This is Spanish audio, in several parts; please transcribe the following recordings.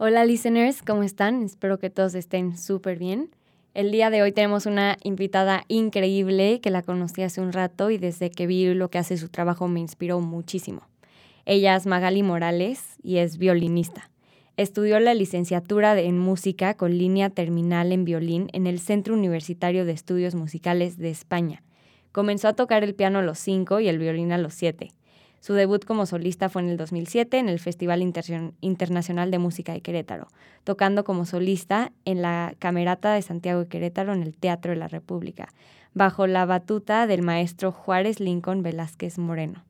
Hola listeners, ¿cómo están? Espero que todos estén súper bien. El día de hoy tenemos una invitada increíble que la conocí hace un rato y desde que vi lo que hace su trabajo me inspiró muchísimo. Ella es Magali Morales y es violinista. Estudió la licenciatura en música con línea terminal en violín en el Centro Universitario de Estudios Musicales de España. Comenzó a tocar el piano a los 5 y el violín a los 7. Su debut como solista fue en el 2007 en el Festival Internacional de Música de Querétaro, tocando como solista en la Camerata de Santiago de Querétaro en el Teatro de la República, bajo la batuta del maestro Juárez Lincoln Velázquez Moreno.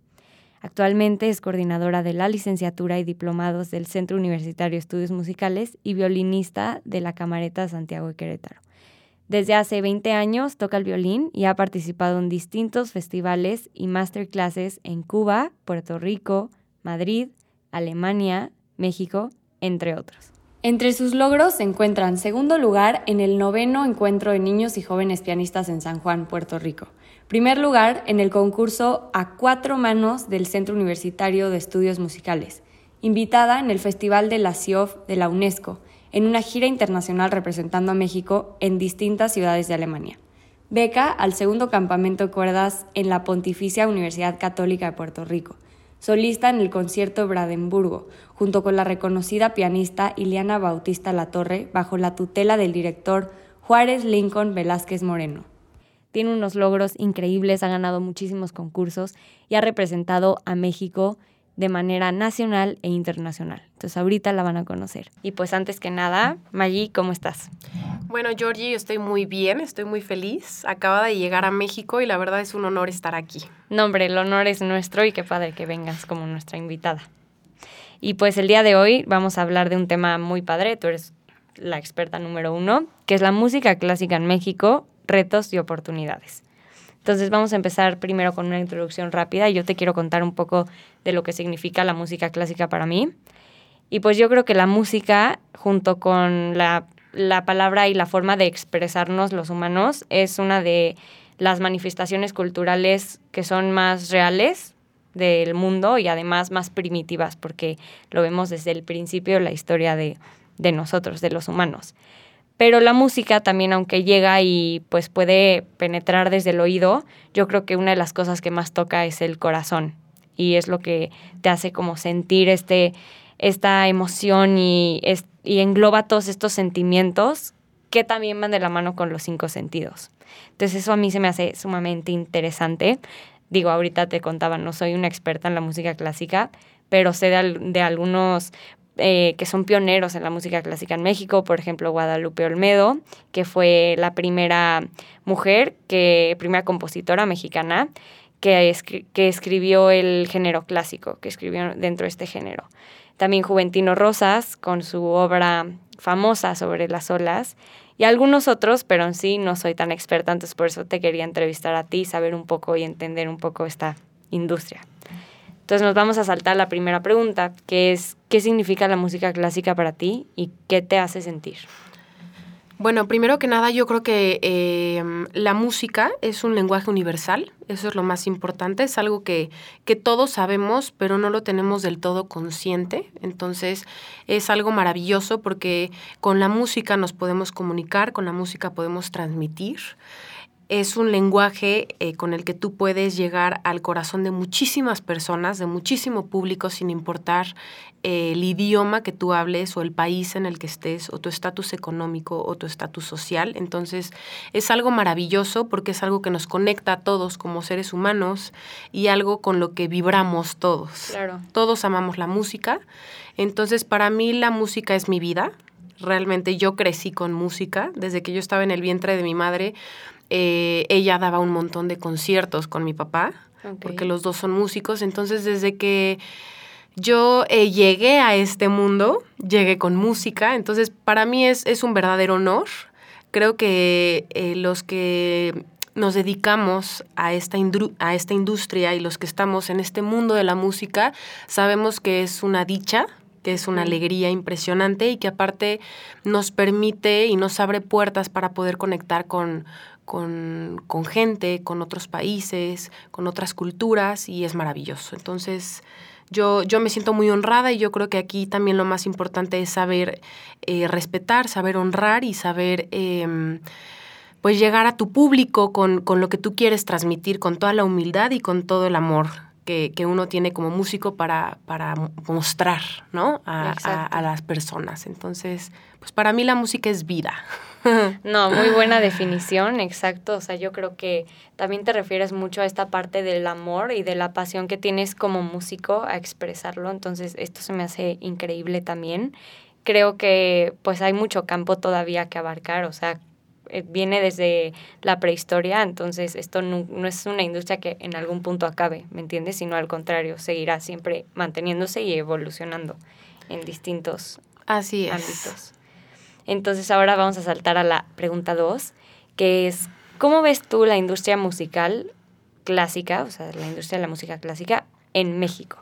Actualmente es coordinadora de la licenciatura y diplomados del Centro Universitario de Estudios Musicales y violinista de la Camareta de Santiago de Querétaro. Desde hace 20 años toca el violín y ha participado en distintos festivales y masterclasses en Cuba, Puerto Rico, Madrid, Alemania, México, entre otros. Entre sus logros se encuentran segundo lugar en el noveno encuentro de niños y jóvenes pianistas en San Juan, Puerto Rico. Primer lugar en el concurso A Cuatro Manos del Centro Universitario de Estudios Musicales. Invitada en el Festival de la CIOF de la UNESCO en una gira internacional representando a México en distintas ciudades de Alemania. Beca al segundo campamento de cuerdas en la Pontificia Universidad Católica de Puerto Rico. Solista en el concierto Brandenburgo, junto con la reconocida pianista Iliana Bautista Latorre, bajo la tutela del director Juárez Lincoln Velázquez Moreno. Tiene unos logros increíbles, ha ganado muchísimos concursos y ha representado a México de manera nacional e internacional. Entonces ahorita la van a conocer. Y pues antes que nada, Maggie, ¿cómo estás? Bueno, Georgie, estoy muy bien, estoy muy feliz. Acaba de llegar a México y la verdad es un honor estar aquí. No, hombre, el honor es nuestro y qué padre que vengas como nuestra invitada. Y pues el día de hoy vamos a hablar de un tema muy padre, tú eres la experta número uno, que es la música clásica en México, retos y oportunidades. Entonces vamos a empezar primero con una introducción rápida y yo te quiero contar un poco de lo que significa la música clásica para mí. Y pues yo creo que la música, junto con la, la palabra y la forma de expresarnos los humanos, es una de las manifestaciones culturales que son más reales del mundo y además más primitivas, porque lo vemos desde el principio de la historia de, de nosotros, de los humanos. Pero la música también, aunque llega y pues puede penetrar desde el oído, yo creo que una de las cosas que más toca es el corazón y es lo que te hace como sentir este, esta emoción y, y engloba todos estos sentimientos que también van de la mano con los cinco sentidos. Entonces eso a mí se me hace sumamente interesante. Digo, ahorita te contaba, no soy una experta en la música clásica, pero sé de, de algunos eh, que son pioneros en la música clásica en México, por ejemplo Guadalupe Olmedo, que fue la primera mujer, que, primera compositora mexicana que, que escribió el género clásico, que escribió dentro de este género. También Juventino Rosas, con su obra famosa sobre las olas, y algunos otros, pero en sí no soy tan experta, entonces por eso te quería entrevistar a ti, saber un poco y entender un poco esta industria. Entonces nos vamos a saltar la primera pregunta, que es, ¿qué significa la música clásica para ti y qué te hace sentir? Bueno, primero que nada yo creo que em, la música es un lenguaje universal, eso es lo más importante, es algo que, que todos sabemos, pero no lo tenemos del todo consciente, entonces es algo maravilloso porque con la música nos podemos comunicar, con la música podemos transmitir es un lenguaje eh, con el que tú puedes llegar al corazón de muchísimas personas, de muchísimo público, sin importar eh, el idioma que tú hables o el país en el que estés o tu estatus económico o tu estatus social. Entonces es algo maravilloso porque es algo que nos conecta a todos como seres humanos y algo con lo que vibramos todos. Claro. Todos amamos la música. Entonces para mí la música es mi vida. Realmente yo crecí con música. Desde que yo estaba en el vientre de mi madre, eh, ella daba un montón de conciertos con mi papá, porque los dos son músicos. Entonces, desde que yo eh, llegué a este mundo, llegué con música. Entonces, para mí es, es un verdadero honor. Creo que eh, los que nos dedicamos a esta, a esta industria y los que estamos en este mundo de la música, sabemos que es una dicha que es una alegría impresionante y que aparte nos permite y nos abre puertas para poder conectar con, con, con, gente, con otros países, con otras culturas y es maravilloso. Entonces, Yo, yo me siento muy honrada y yo creo que aquí también lo más importante es saber eh, respetar, saber honrar y saber... Em, pues llegar a tu público con, con, lo que tú quieres transmitir, con toda la humildad y con todo el amor que, que uno tiene como músico para, para mostrar, ¿no? A, a, las personas. Entonces, pues para mí la música es vida. No, muy buena definición, exacto. O sea, yo creo que también te refieres mucho a esta parte del amor y de la pasión que tienes como músico a expresarlo. Entonces, esto se me hace increíble también. Creo que pues hay mucho campo todavía que abarcar. O sea, viene desde la prehistoria, entonces esto no, no, es una industria que en algún punto acabe, ¿me entiendes? Sino al contrario, seguirá siempre manteniéndose y evolucionando en distintos Así es. ámbitos. Entonces ahora vamos a saltar a la pregunta 2, que es, ¿cómo ves tú la industria musical clásica, o sea, la industria de la música clásica en México?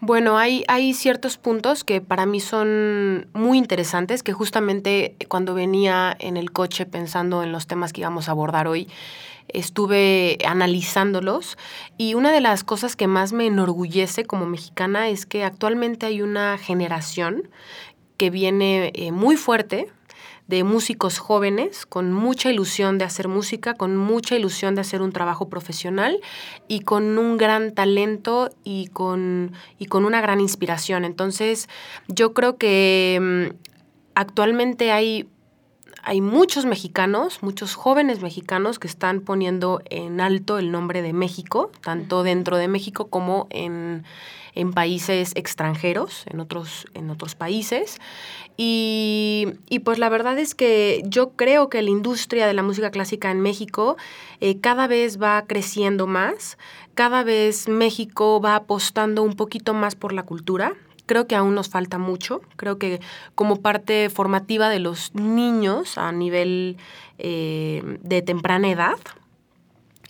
Bueno, hay, hay ciertos puntos que para mí son muy interesantes, que justamente cuando venía en el coche pensando en los temas que íbamos a abordar hoy, estuve analizándolos. Y una de las cosas que más me enorgullece como mexicana es que actualmente hay una generación que viene eh, muy fuerte de músicos jóvenes con mucha ilusión de hacer música, con mucha ilusión de hacer un trabajo profesional y con un gran talento y con, y con una gran inspiración. Entonces, yo creo que mm, actualmente hay hay muchos mexicanos, muchos jóvenes mexicanos que están poniendo en alto el nombre de México, tanto dentro de México como en, en países extranjeros, en otros, en otros países. Y, y, pues la verdad es que yo creo que la industria de la música clásica en México eh, cada vez va creciendo más, cada vez México va apostando un poquito más por la cultura, Creo que aún nos falta mucho. Creo que como parte formativa de los niños a nivel eh, de temprana edad,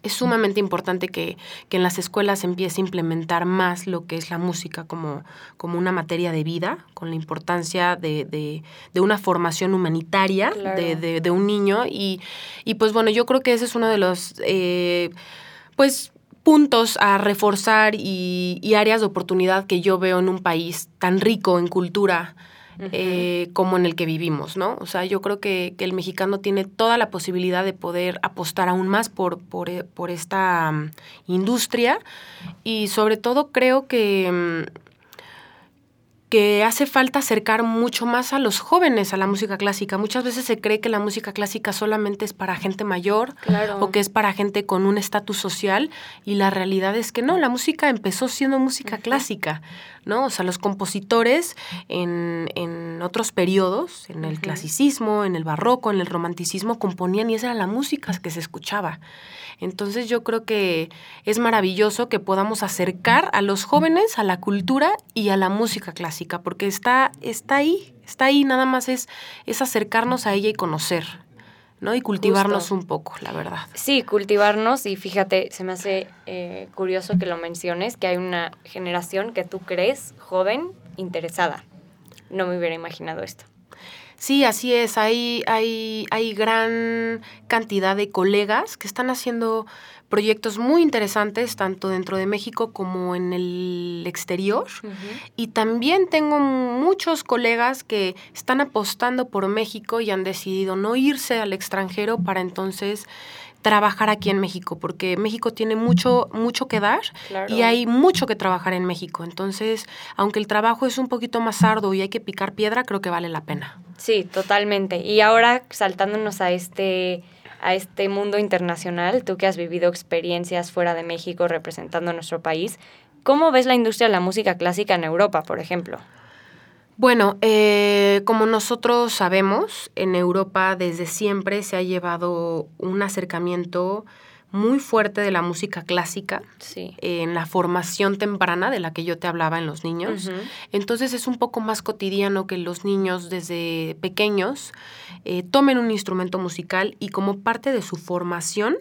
es sumamente importante que, en las escuelas empiece a implementar más lo que es la música como, como una materia de vida, con la importancia de, de, una formación humanitaria de, de, un niño. Y, y, pues bueno, yo creo que ese es uno de los, eh, pues puntos a reforzar y, áreas de oportunidad que yo veo en un país tan rico en cultura eh, como en el que vivimos, ¿no? O sea, yo creo que, el mexicano tiene toda la posibilidad de poder apostar aún más por, por, eh, esta mm, industria y sobre todo creo que... Mm, que hace falta acercar mucho más a los jóvenes a la música clásica. Muchas veces se cree que la música clásica solamente es para gente mayor o que es para gente con un estatus social y la realidad es que no, la música empezó siendo música clásica, ¿no? O sea, los compositores en, en otros periodos, en el clasicismo, en el barroco, en el romanticismo, componían y esa era la música que se escuchaba. Entonces yo creo que es maravilloso que podamos acercar a los jóvenes a la cultura y a la música clásica, porque está, está ahí, está ahí, nada más es, es acercarnos a ella y conocer. ¿no? Y cultivarnos un poco, la verdad. Sí, cultivarnos y fíjate, se me hace eh, curioso que lo menciones, que hay una generación que tú crees joven, interesada. No me hubiera imaginado esto. Sí, así es. Hay, hay, hay gran cantidad de colegas que están haciendo proyectos muy interesantes, tanto dentro de México como en el exterior. Y también tengo muchos colegas que están apostando por México y han decidido no irse al extranjero para entonces trabajar aquí en México, porque México tiene mucho, mucho que dar y hay mucho que trabajar en México. Entonces, aunque el trabajo es un poquito más arduo y hay que picar piedra, creo que vale la pena. Sí, totalmente. Y ahora saltándonos a este a este mundo internacional, tú que has vivido experiencias fuera de México representando a nuestro país, ¿cómo ves la industria de la música clásica en Europa, por ejemplo? Bueno, eh, como nosotros sabemos, en Europa desde siempre se ha llevado un acercamiento muy fuerte de la música clásica en la formación temprana de la que yo te hablaba en los niños. Entonces es un poco más cotidiano que los niños desde pequeños eh, tomen un instrumento musical y como parte de su formación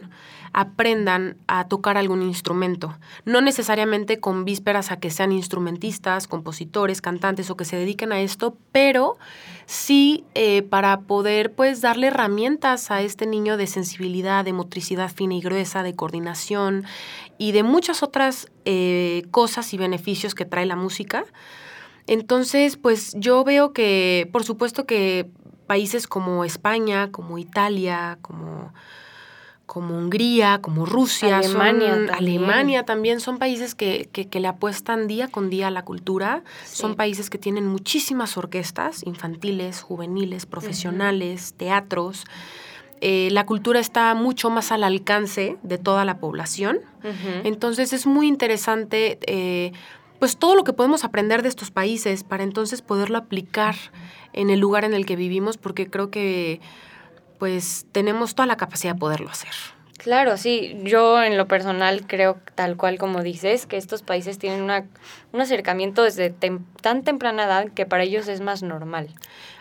aprendan a tocar algún instrumento. No necesariamente con vísperas a que sean instrumentistas, compositores, cantantes o que se dediquen a esto, pero sí eh, para poder pues darle herramientas a este niño de sensibilidad, de motricidad fina y gruesa, de coordinación y de muchas otras eh, cosas y beneficios que trae la música. Entonces, pues yo veo que, por supuesto que países como España, como Italia, como, como Hungría, como Rusia, Alemania, también. Alemania también son países que, que, le apuestan día con día a la cultura. Son países que tienen muchísimas orquestas infantiles, juveniles, profesionales, teatros. Eh, la cultura está mucho más al alcance de toda la población. Entonces es muy interesante eh, pues todo lo que podemos aprender de estos países para entonces poderlo aplicar en el lugar en el que vivimos, porque creo que pues tenemos toda la capacidad de poderlo hacer. Claro, sí. Yo en lo personal creo, tal cual como dices, que estos países tienen una, un acercamiento desde tan temprana edad que para ellos es más normal.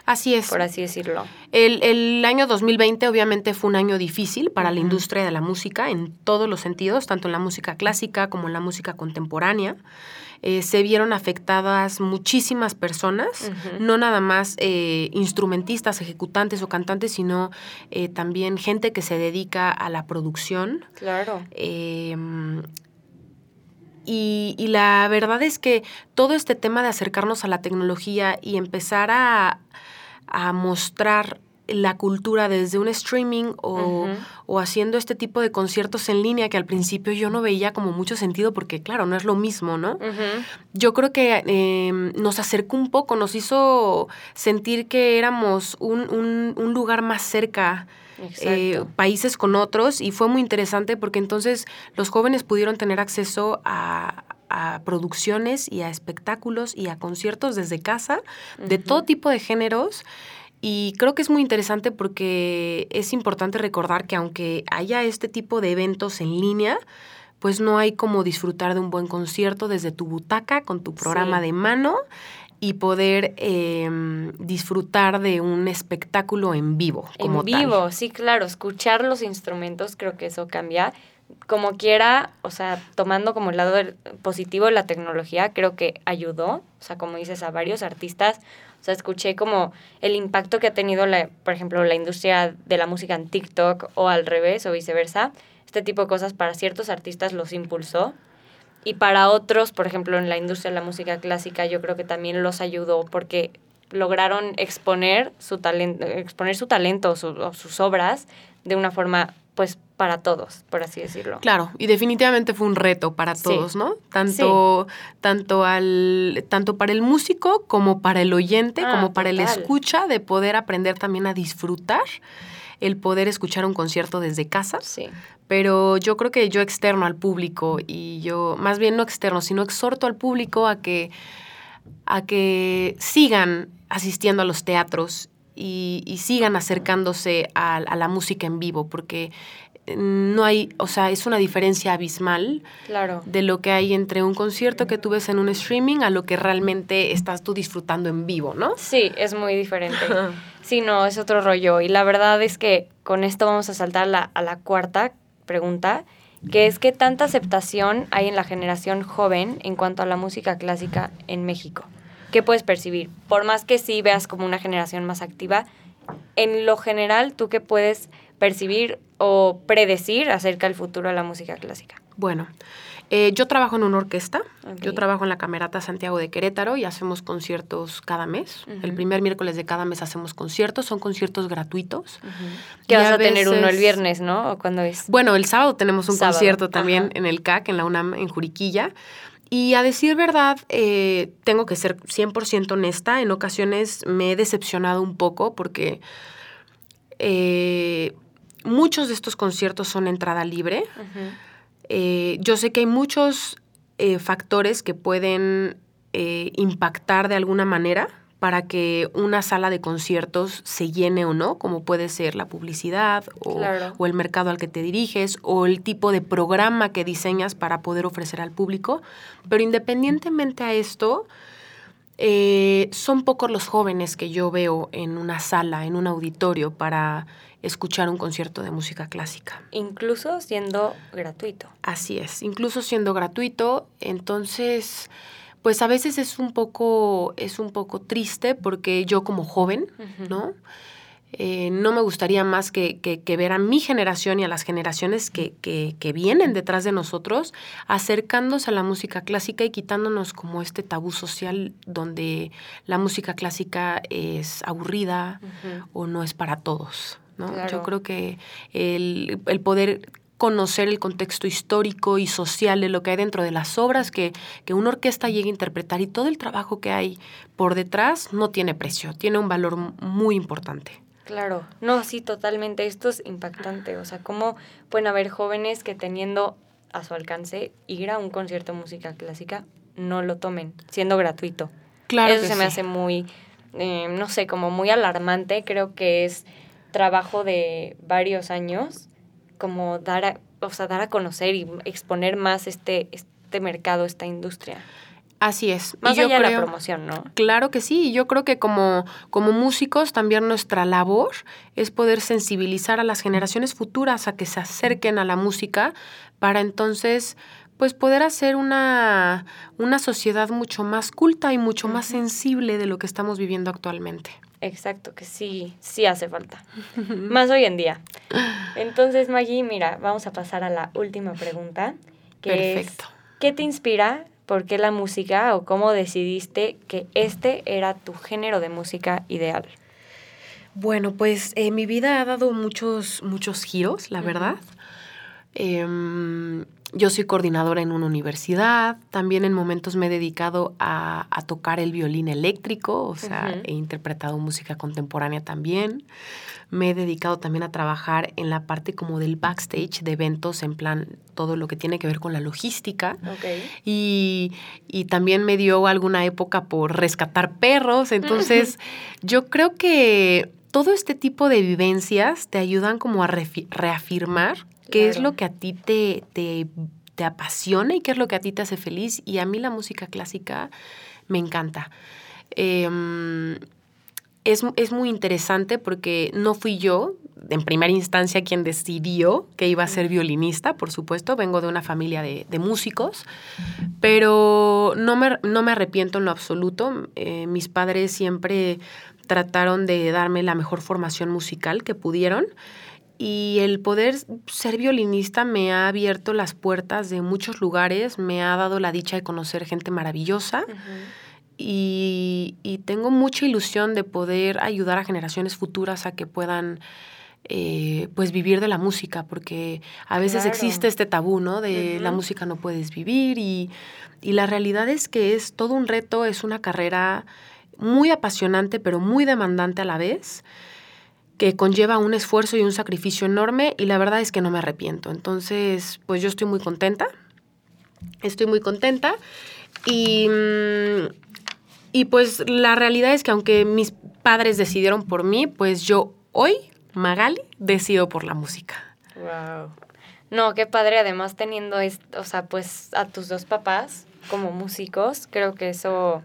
Así es. Por así decirlo. El, el año 2020 obviamente fue un año difícil para la industria de la música en todos los sentidos, tanto en la música clásica como en la música contemporánea. Eh, se vieron afectadas muchísimas personas, no nada más eh, instrumentistas, ejecutantes o cantantes, sino eh, también gente que se dedica a la producción. Claro. Em, y, y, la verdad es que todo este tema de acercarnos a la tecnología y empezar a, a mostrar la cultura desde un streaming o, haciendo este tipo de conciertos en línea que al principio yo no veía como mucho sentido porque claro, no es lo mismo, ¿no? Yo creo que em, nos acercó un poco, nos hizo sentir que éramos un, lugar más cerca. Eh, países con otros y fue muy interesante porque entonces los jóvenes pudieron tener acceso a, producciones y a espectáculos y a conciertos desde casa de todo tipo de géneros y creo que es muy interesante porque es importante recordar que aunque haya este tipo de eventos en línea, pues no hay como disfrutar de un buen concierto desde tu butaca con tu programa de mano y poder em, disfrutar de un espectáculo en vivo. Como en vivo, sí, claro. Escuchar los instrumentos, creo que eso cambia. Como quiera, o sea, tomando como el lado positivo la tecnología, creo que ayudó, o sea, como dices, a varios artistas o sea, escuché como el impacto que ha tenido, la, por ejemplo, la industria de la música en TikTok o al revés o viceversa. Este tipo de cosas para ciertos artistas los impulsó. Y para otros, por ejemplo, en la industria de la música clásica, yo creo que también los ayudó porque lograron exponer su talento, exponer su talento o sus obras de una forma pues para todos, por así decirlo. Claro, y definitivamente fue un reto para todos, ¿no? Tanto, tanto, al, tanto para el músico como para el oyente, ah, como para el escucha, de poder aprender también a disfrutar el poder escuchar un concierto desde casa. Sí. Pero yo creo que yo externo al público y yo, más bien no externo, sino exhorto al público a que, a que sigan asistiendo a los teatros y, sigan acercándose a, la música en vivo, porque no hay, o sea, es una diferencia abismal claro. de lo que hay entre un concierto que tú ves en un streaming a lo que realmente estás tú disfrutando en vivo, ¿no? Sí, es muy diferente. sí, no, es otro rollo. Y la verdad es que con esto vamos a saltar la, a la cuarta pregunta, que es qué tanta aceptación hay en la generación joven en cuanto a la música clásica en México. ¿qué puedes percibir? Por más que sí veas como una generación más activa, en lo general, ¿tú qué puedes percibir o predecir acerca del futuro de la música clásica? Bueno, eh, yo trabajo en una orquesta, yo trabajo en la Camerata Santiago de Querétaro y hacemos conciertos cada mes. El primer miércoles de cada mes hacemos conciertos, son conciertos gratuitos. Que vas a, tener uno el viernes, ¿no? ¿O cuándo es? Bueno, el sábado tenemos un concierto también en el CAC, en la UNAM, en Juriquilla. Y a decir verdad, eh, tengo que ser 100% honesta, en ocasiones me he decepcionado un poco porque eh, muchos de estos conciertos son entrada libre. Eh, yo sé que hay muchos factores que pueden impactar de alguna manera para que una sala de conciertos se llene o no, como puede ser la publicidad o, el mercado al que te diriges o el tipo de programa que diseñas para poder ofrecer al público. Pero independientemente a esto, eh, son pocos los jóvenes que yo veo en una sala, en un auditorio, para escuchar un concierto de música clásica. Incluso siendo gratuito. Así es, incluso siendo gratuito, entonces pues a veces es un poco, es un poco triste porque yo como joven, ¿no? Eh, no me gustaría más que, que, ver a mi generación y a las generaciones que, que, vienen detrás de nosotros acercándose a la música clásica y quitándonos como este tabú social donde la música clásica es aburrida o no es para todos. ¿no? Yo creo que el, el poder conocer el contexto histórico y social de lo que hay dentro de las obras que, que una orquesta llegue a interpretar y todo el trabajo que hay por detrás no tiene precio, tiene un valor muy importante. Claro, no, sí, totalmente. Esto es impactante. O sea, cómo pueden haber jóvenes que teniendo a su alcance ir a un concierto de música clásica no lo tomen, siendo gratuito. Claro. Eso se me hace muy, eh, no sé, como muy alarmante. Creo que es trabajo de varios años como dar a, o sea, dar a conocer y exponer más este, este mercado, esta industria. Así es. Más allá de la promoción, ¿no? Claro que sí. Yo creo que como, como músicos también nuestra labor es poder sensibilizar a las generaciones futuras a que se acerquen a la música para entonces pues poder hacer una, una sociedad mucho más culta y mucho más sensible de lo que estamos viviendo actualmente. Exacto, que sí, sí hace falta. Más hoy en día. Entonces, Maggie, mira, vamos a pasar a la última pregunta. Que Perfecto. ¿Qué te inspira? ¿Por qué la música? ¿O cómo decidiste que este era tu género de música ideal? Bueno, pues eh, mi vida ha dado muchos, muchos giros, la verdad. Yo soy coordinadora en una universidad, también en momentos me he dedicado a, tocar el violín eléctrico, o sea, he interpretado música contemporánea también. Me he dedicado también a trabajar en la parte como del backstage de eventos, en plan todo lo que tiene que ver con la logística. Y, y, también me dio alguna época por rescatar perros, entonces yo creo que todo este tipo de vivencias te ayudan como a reafirmar qué es lo que a ti te, te, apasiona y qué es lo que a ti te hace feliz. Y a mí la música clásica me encanta. Em, es, muy interesante porque no fui yo, en primera instancia, quien decidió que iba a ser violinista, por supuesto, vengo de una familia de, músicos, pero no me, no me, arrepiento en lo absoluto. Eh, mis padres siempre trataron de darme la mejor formación musical que pudieron y el poder ser violinista me ha abierto las puertas de muchos lugares, me ha dado la dicha de conocer gente maravillosa y, tengo mucha ilusión de poder ayudar a generaciones futuras a que puedan eh, pues vivir de la música, porque a veces existe este tabú, ¿no? De la música no puedes vivir y, y la realidad es que es todo un reto, es una carrera muy apasionante, pero muy demandante a la vez que conlleva un esfuerzo y un sacrificio enorme y la verdad es que no me arrepiento. Entonces, pues yo estoy muy contenta, estoy muy contenta y, mm, y pues la realidad es que aunque mis padres decidieron por mí, pues yo hoy, Magali, decido por la música. Wow. No, qué padre, además teniendo, o sea, pues a tus dos papás como músicos, creo que eso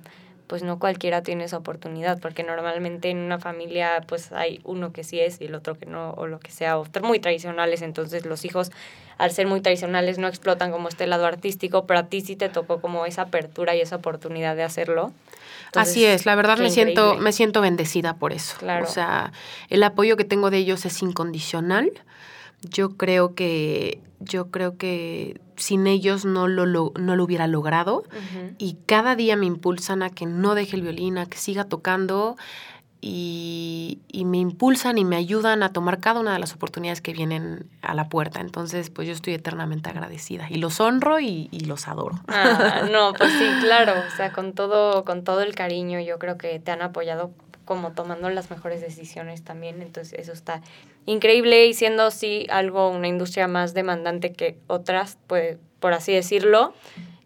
pues no cualquiera tiene esa oportunidad, porque normalmente en una familia pues hay uno que sí es y el otro que no, o lo que sea, o muy tradicionales, entonces los hijos al ser muy tradicionales no explotan como este lado artístico, pero a ti sí te tocó como esa apertura y esa oportunidad de hacerlo. Así es, la verdad me siento, me siento bendecida por eso. Claro. O sea, el apoyo que tengo de ellos es incondicional. Yo creo que, yo creo que sin ellos no lo, no lo hubiera logrado. Y cada día me impulsan a que no deje el violín, a que siga tocando. Y, me impulsan y me ayudan a tomar cada una de las oportunidades que vienen a la puerta. Entonces, pues yo estoy eternamente agradecida y los honro y, los adoro. Ah, no, pues sí, claro. O sea, con todo, con todo el cariño, yo creo que te han apoyado como tomando las mejores decisiones también. Entonces, eso está increíble y siendo sí algo, una industria más demandante que otras, pues, por así decirlo,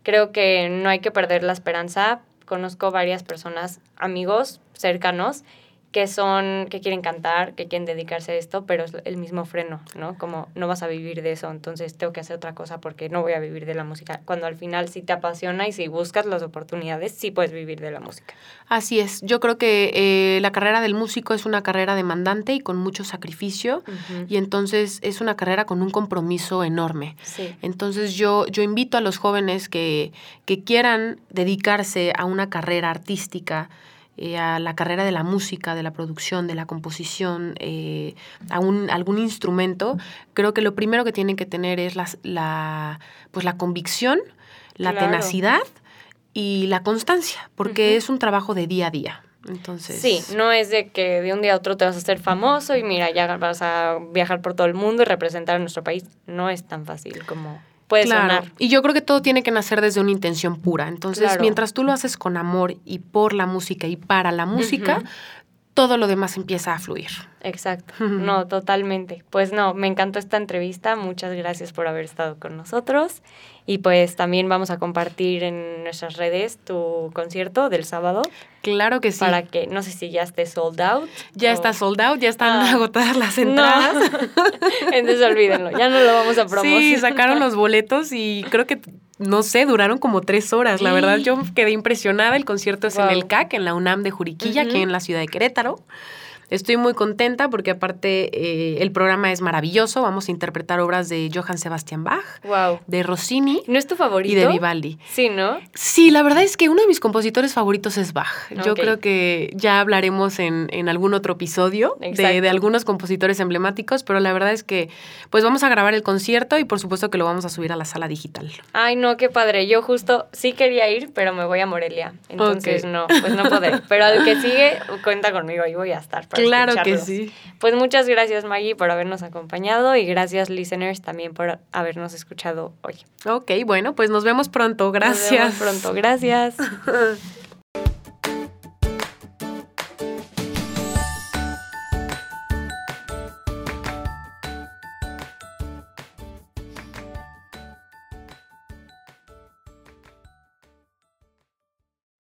creo que no hay que perder la esperanza. Conozco varias personas, amigos cercanos, que son, que quieren cantar, que quieren dedicarse a esto, pero es el mismo freno, ¿no? Como no vas a vivir de eso, entonces tengo que hacer otra cosa porque no voy a vivir de la música. Cuando al final sí te apasiona y si buscas las oportunidades, sí puedes vivir de la música. Así es, yo creo que eh, la carrera del músico es una carrera demandante y con mucho sacrificio y entonces es una carrera con un compromiso enorme. Sí. Entonces yo, yo invito a los jóvenes que, que quieran dedicarse a una carrera artística, eh, a la carrera de la música, de la producción, de la composición, eh, a un, algún instrumento, creo que lo primero que tienen que tener es la, la pues la convicción, la Claro. tenacidad y la constancia, porque es un trabajo de día a día. Entonces, Sí, no es de que de un día a otro te vas a hacer famoso y mira, ya vas a viajar por todo el mundo y representar a nuestro país. No es tan fácil como puede claro. sonar. Y yo creo que todo tiene que nacer desde una intención pura. Entonces, Claro. mientras tú lo haces con amor y por la música y para la música. Todo lo demás empieza a fluir. Exacto. No, totalmente. Pues no, me encantó esta entrevista. Muchas gracias por haber estado con nosotros. Y pues también vamos a compartir en nuestras redes tu concierto del sábado Claro que sí. para que no sé si ya esté sold out. Ya o- está sold out, ya están Ah. agotadas las No. entradas. Entonces olvídenlo, ya no lo vamos a promocionar. Sí, sacaron los boletos y creo que, no sé, duraron como tres horas. La verdad, yo quedé impresionada. El concierto es en el CAC, en la UNAM de Juriquilla, aquí en la ciudad de Querétaro. Estoy muy contenta porque aparte eh, el programa es maravilloso. Vamos a interpretar obras de Johann Sebastian Bach, Wow. de Rossini ¿No es tu favorito? y de Vivaldi. Sí, ¿no? Sí, la verdad es que uno de mis compositores favoritos es Bach. Yo creo que ya hablaremos en, en algún otro episodio de, algunos compositores emblemáticos, pero la verdad es que pues vamos a grabar el concierto y por supuesto que lo vamos a subir a la sala digital. Ay, no, qué padre. Yo justo sí quería ir, pero me voy a Morelia. Entonces, no, pues no podré. Pero al que sigue, cuenta conmigo y voy a estar para Claro que sí. Pues muchas gracias, Maggie, por habernos acompañado y gracias, listeners, también por habernos escuchado hoy. Ok, bueno, pues nos vemos pronto. Gracias. Nos vemos pronto. Gracias.